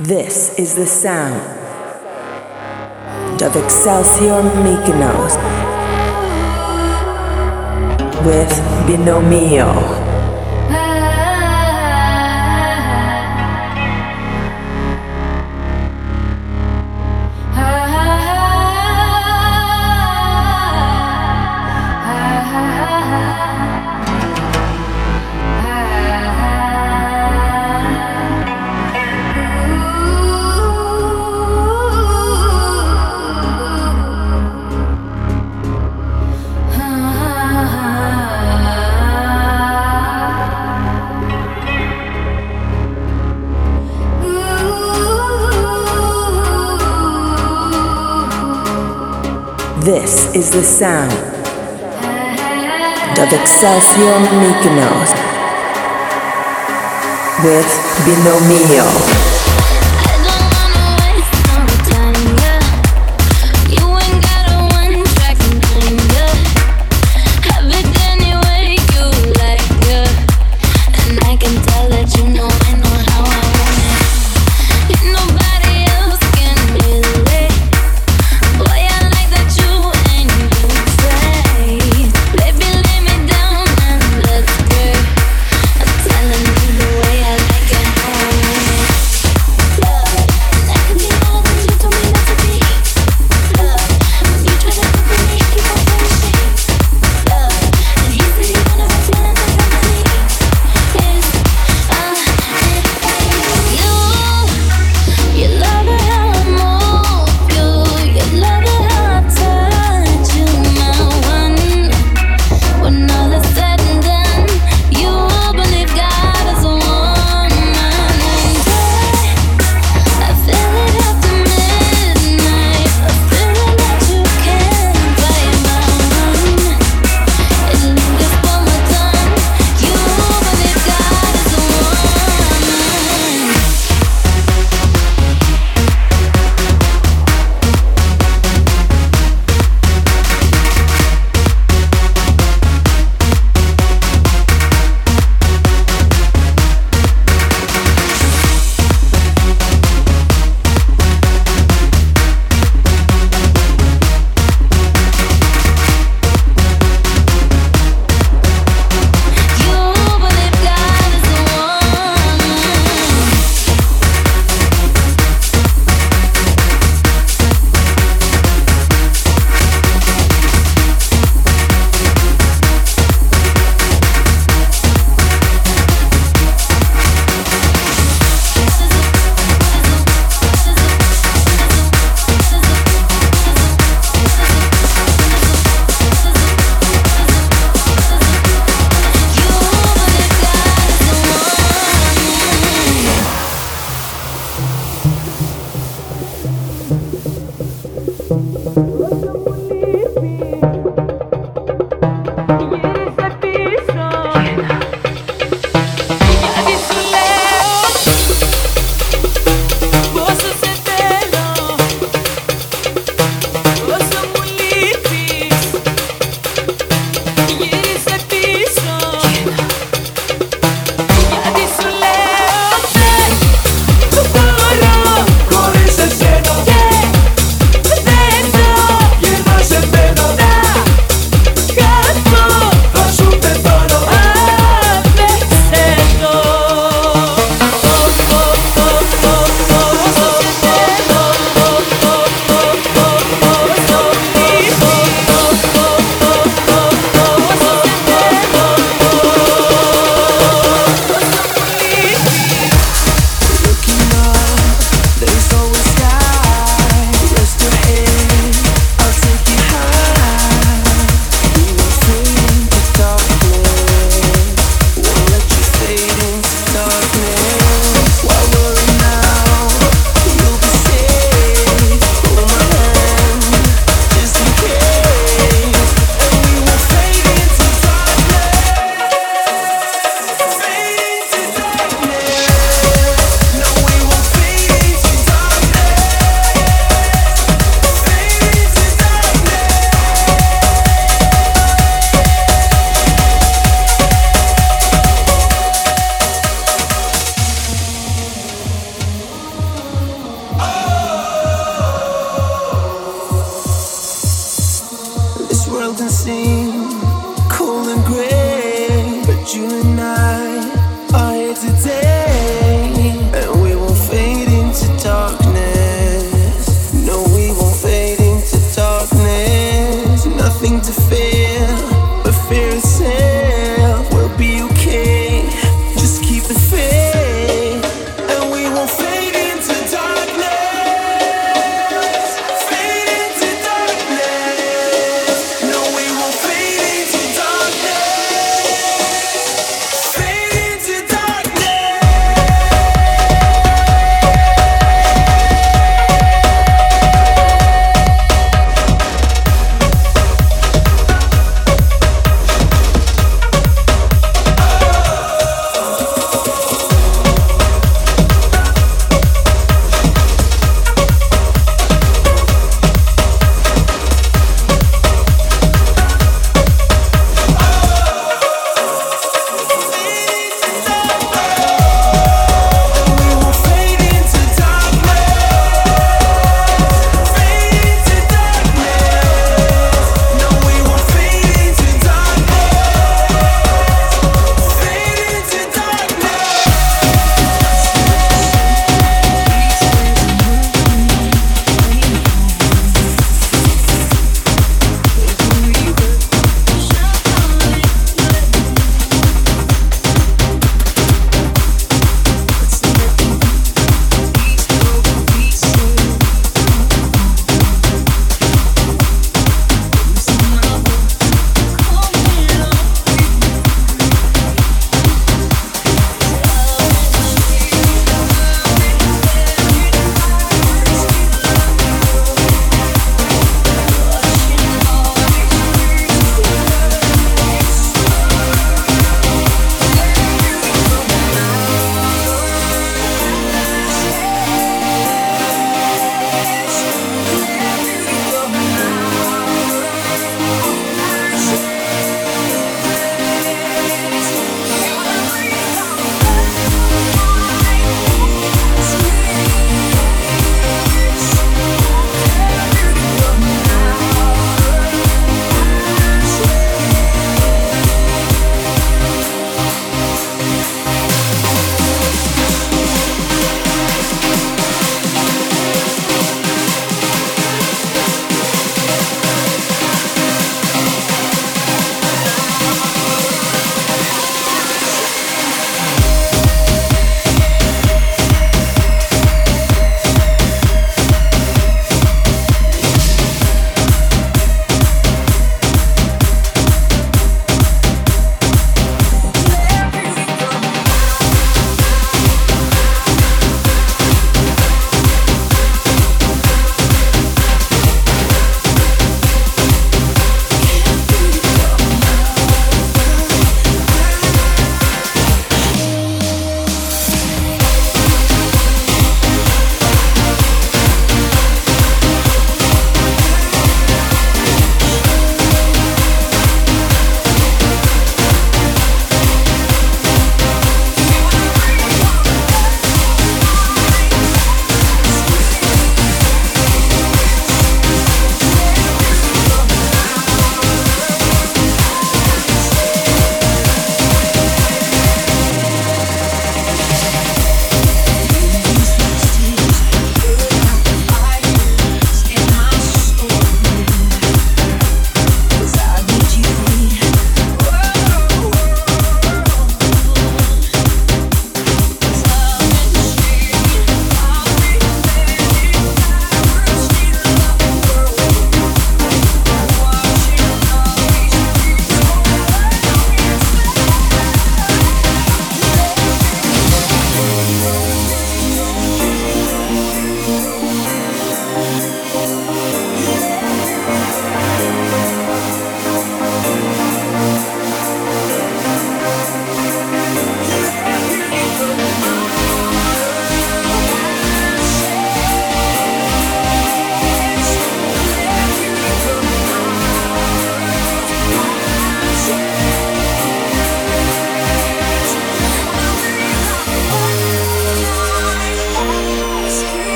This is the sound of Excelsior Mykonos with Binomio. This is the sound of Excelsior Mykonos with Binomio.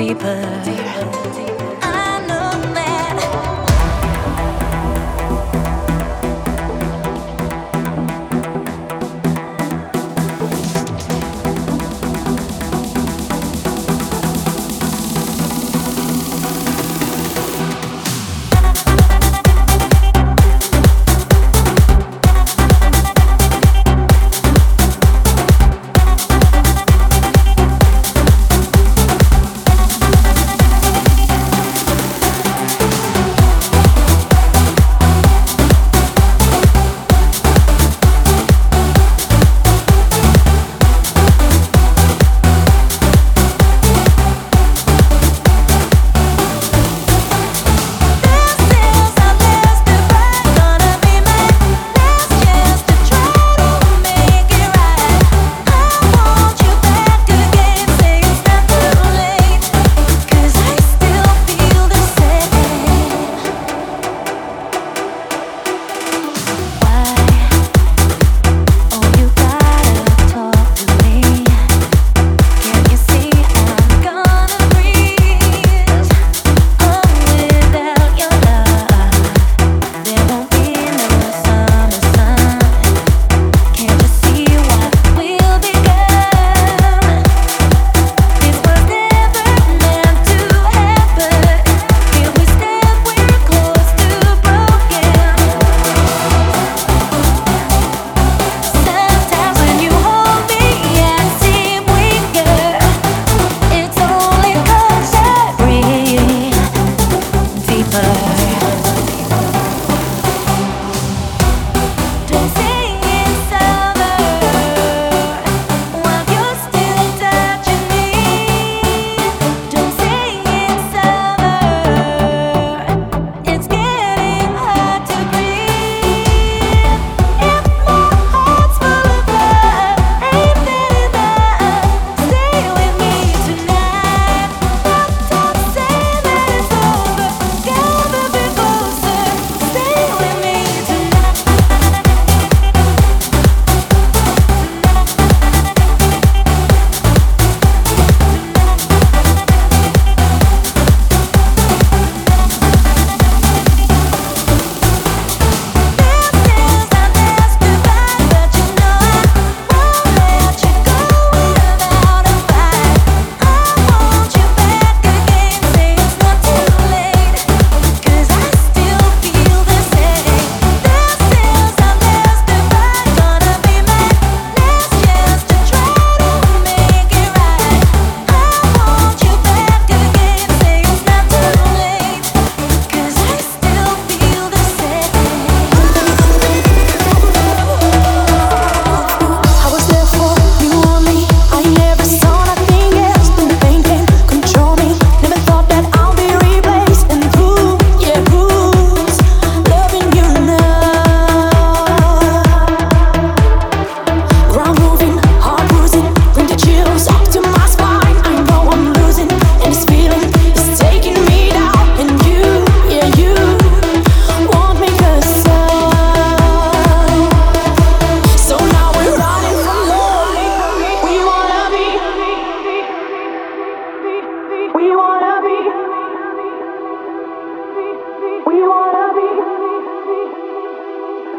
deeper. deeper.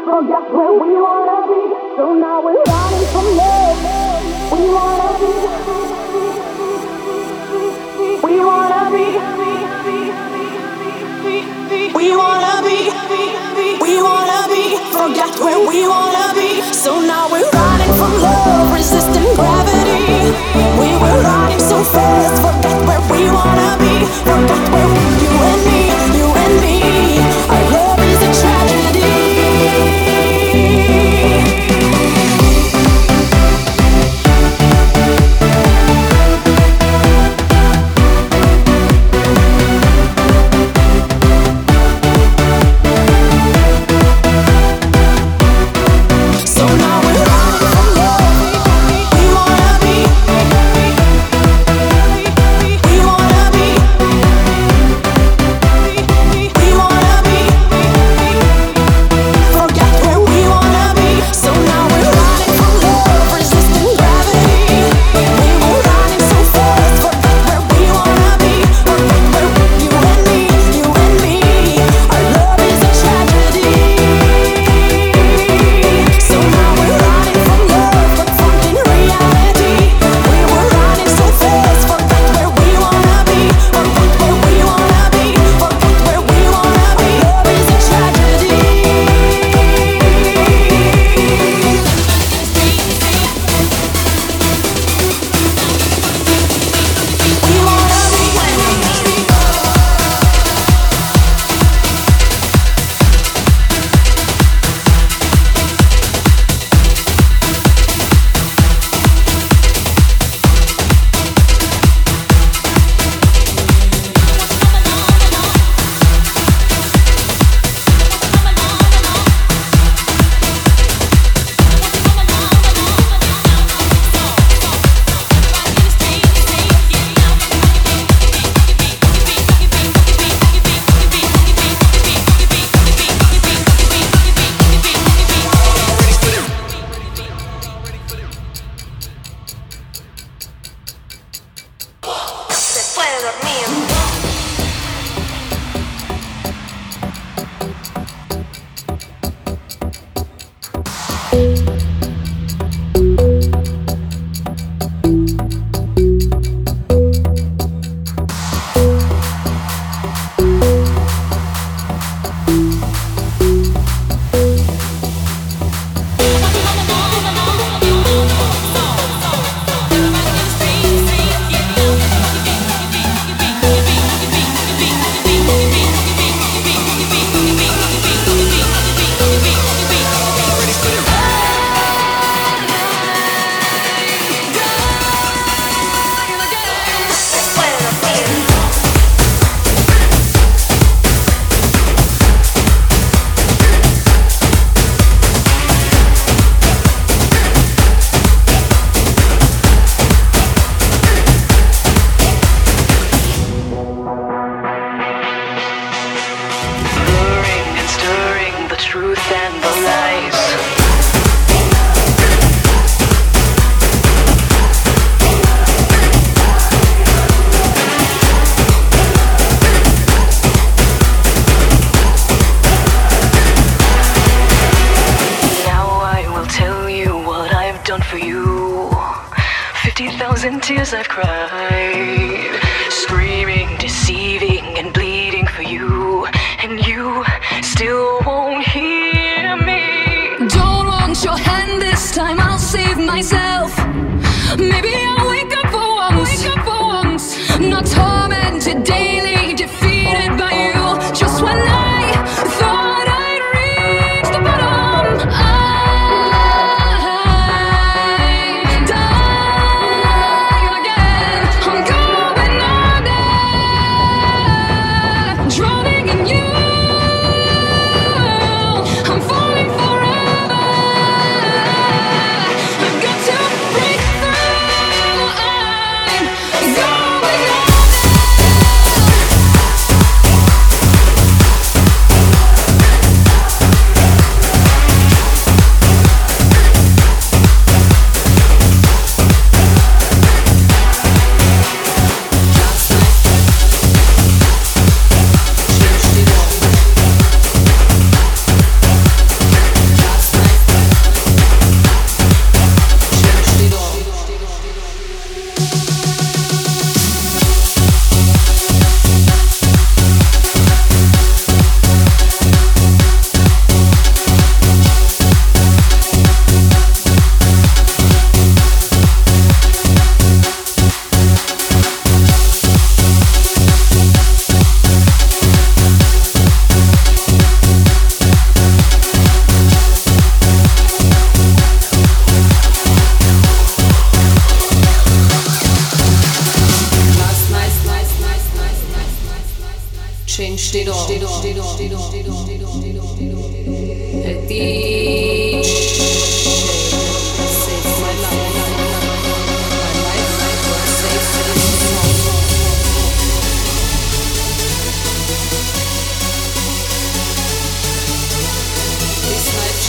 Forget where we wanna be. So now we're running from love. We wanna be. We wanna be. We wanna be. We wanna be. Forget where we wanna be. So now we're running from love, resisting gravity. We were running so fast. Forget where we wanna be. Forget where we.